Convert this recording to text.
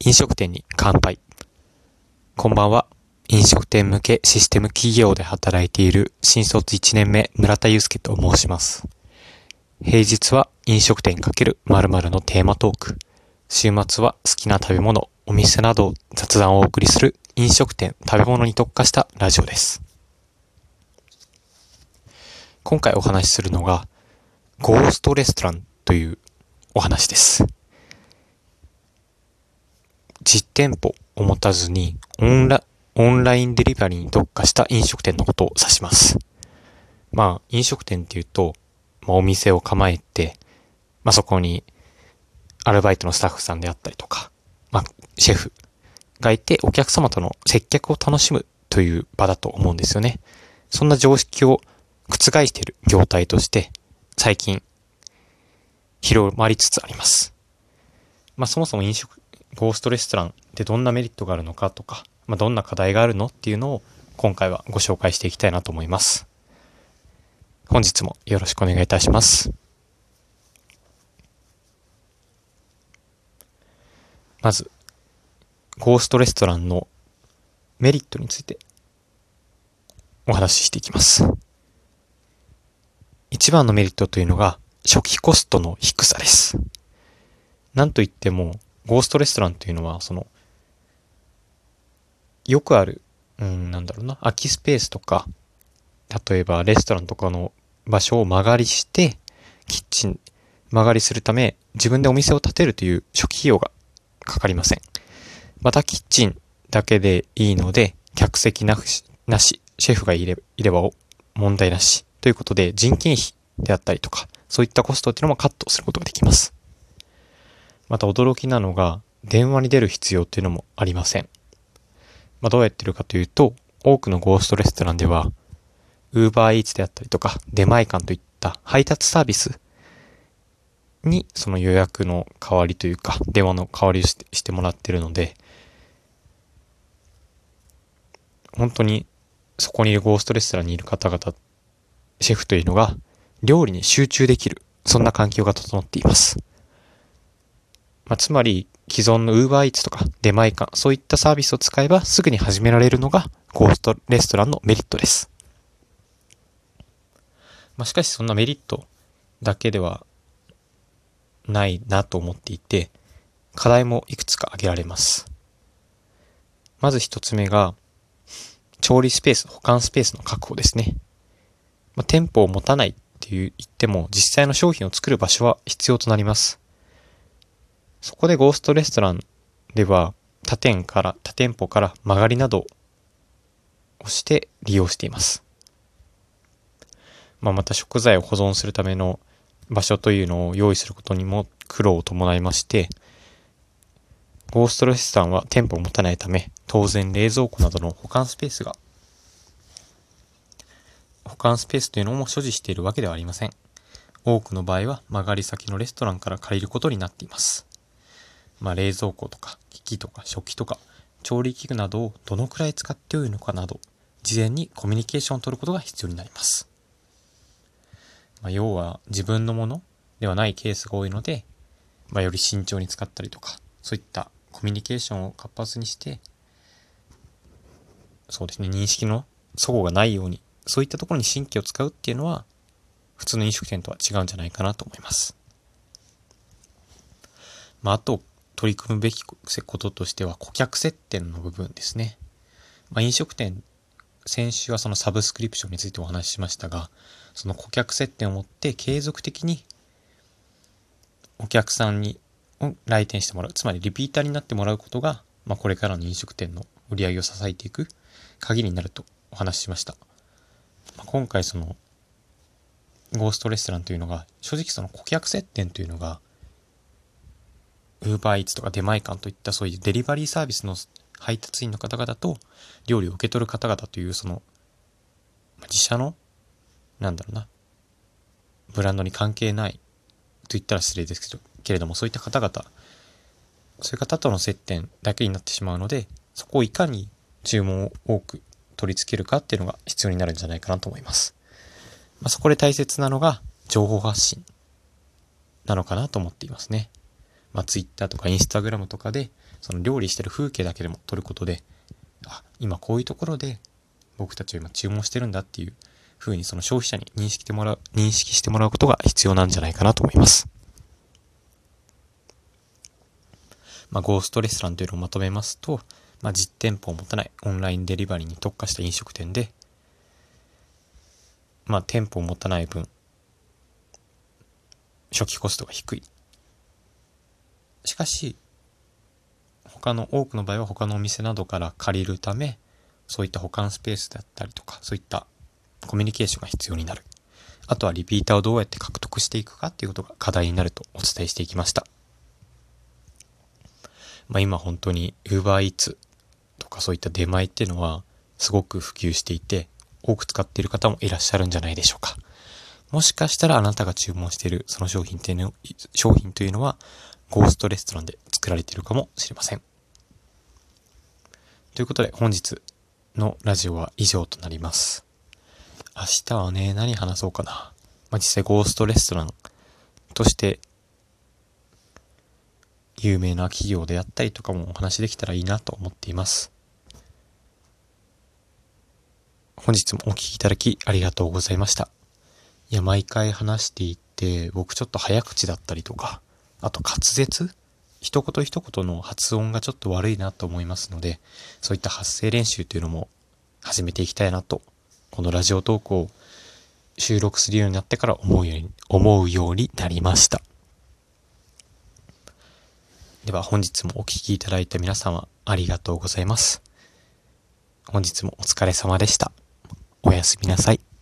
飲食店に乾杯。こんばんは。飲食店向けシステム企業で働いている新卒1年目村田祐介と申します。平日は飲食店×〇〇のテーマトーク。週末は好きな食べ物、お店など雑談をお送りする飲食店食べ物に特化したラジオです。今回お話しするのがゴーストレストランというお話です。実店舗を持たずにオンラオンラインデリバリーに特化した飲食店のことを指します。まあ、飲食店っていうと、まあ、お店を構えて、まあ、そこにアルバイトのスタッフさんであったりとか、まあ、シェフがいてお客様との接客を楽しむという場だと思うんですよね。そんな常識を覆している業態として、最近、広まりつつあります。まあ、そもそも飲食、ゴーストレストランってどんなメリットがあるのかとか、まあ、どんな課題があるのっていうのを今回はご紹介していきたいなと思います。本日もよろしくお願いいたします。まず、ゴーストレストランのメリットについてお話ししていきます。一番のメリットというのが初期コストの低さです。なんといっても、ゴーストレストランというのは、その、よくある、うん、なんだろうな、空きスペースとか、例えばレストランとかの場所を間借りして、キッチン、間借りするため、自分でお店を建てるという初期費用がかかりません。また、キッチンだけでいいので、客席なし、なし、シェフがいれいれば問題なし。ということで、人件費であったりとか、そういったコストっていうのもカットすることができます。また驚きなのが、電話に出る必要っていうのもありません。まあ、どうやってるかというと、多くのゴーストレストランでは、ウーバーイーツであったりとか、出前館といった配達サービスに、その予約の代わりというか、電話の代わりをしてしてもらってるので、本当にそこにいるゴーストレストランにいる方々、シェフというのが、料理に集中できる、そんな環境が整っています。まあ、つまり、既存の Uber Eats とか出前館、そういったサービスを使えばすぐに始められるのがゴーストレストランのメリットです。まあ、しかしそんなメリットだけではないなと思っていて、課題もいくつか挙げられます。まず一つ目が、調理スペース、保管スペースの確保ですね。まあ、店舗を持たないっていう言っても、実際の商品を作る場所は必要となります。そこでゴーストレストランでは他店から、他店舗から曲がりなどをして利用しています。まあ、また食材を保存するための場所というのを用意することにも苦労を伴いまして、ゴーストレストランは店舗を持たないため、当然冷蔵庫などの保管スペースが、保管スペースというのも所持しているわけではありません。多くの場合は曲がり先のレストランから借りることになっています。まあ、冷蔵庫とか機器とか食器とか調理器具などをどのくらい使ってよいのかなど事前にコミュニケーションを取ることが必要になります。まあ、要は自分のものではないケースが多いので、まあ、より慎重に使ったりとかそういったコミュニケーションを活発にしてそうですね認識の齟齬がないようにそういったところに神経を使うっていうのは普通の飲食店とは違うんじゃないかなと思います。まあ、あと取り組むべきこととしては顧客接点の部分ですね。まあ、飲食店、先週はそのサブスクリプションについてお話ししましたが、その顧客接点を持って継続的にお客さんに来店してもらう、つまりリピーターになってもらうことが、まあ、これからの飲食店の売り上げを支えていく鍵になるとお話ししました。まあ、今回そのゴーストレストランというのが、正直その顧客接点というのが、ウーバーイーツとか出前館といったそういうデリバリーサービスの配達員の方々と料理を受け取る方々というその自社のなんだろうなブランドに関係ないと言ったら失礼ですけどけれどもそういった方々そういう方との接点だけになってしまうのでそこをいかに注文を多く取り付けるかっていうのが必要になるんじゃないかなと思います。まあ、そこで大切なのが情報発信なのかなと思っていますね。まあ、Twitter とか Instagram とかで、その料理してる風景だけでも撮ることで、あ、今こういうところで僕たちは今注文してるんだっていう風にその消費者に認識してもらう、認識してもらうことが必要なんじゃないかなと思います。まあ、ゴーストレストランというのをまとめますと、まあ、実店舗を持たないオンラインデリバリーに特化した飲食店で、まあ、店舗を持たない分、初期コストが低い。しかし、他の多くの場合は他のお店などから借りるため、そういった保管スペースだったりとか、そういったコミュニケーションが必要になる。あとはリピーターをどうやって獲得していくかっていうことが課題になるとお伝えしていきました。まあ今本当に UberEats とかそういった出前っていうのはすごく普及していて、多く使っている方もいらっしゃるんじゃないでしょうか。もしかしたらあなたが注文しているその商品っていうの、商品というのはゴーストレストランで作られているかもしれません。ということで本日のラジオは以上となります。明日はね、何話そうかな。まあ、実際ゴーストレストランとして有名な企業であったりとかもお話できたらいいなと思っています。本日もお聴きいただきありがとうございました。いや、毎回話していて、僕ちょっと早口だったりとか、あと滑舌？一言一言の発音がちょっと悪いなと思いますので、そういった発声練習というのも始めていきたいなと、このラジオトークを収録するようになってから思うように、思うようになりました。では本日もお聴きいただいた皆様ありがとうございます。本日もお疲れ様でした。おやすみなさい。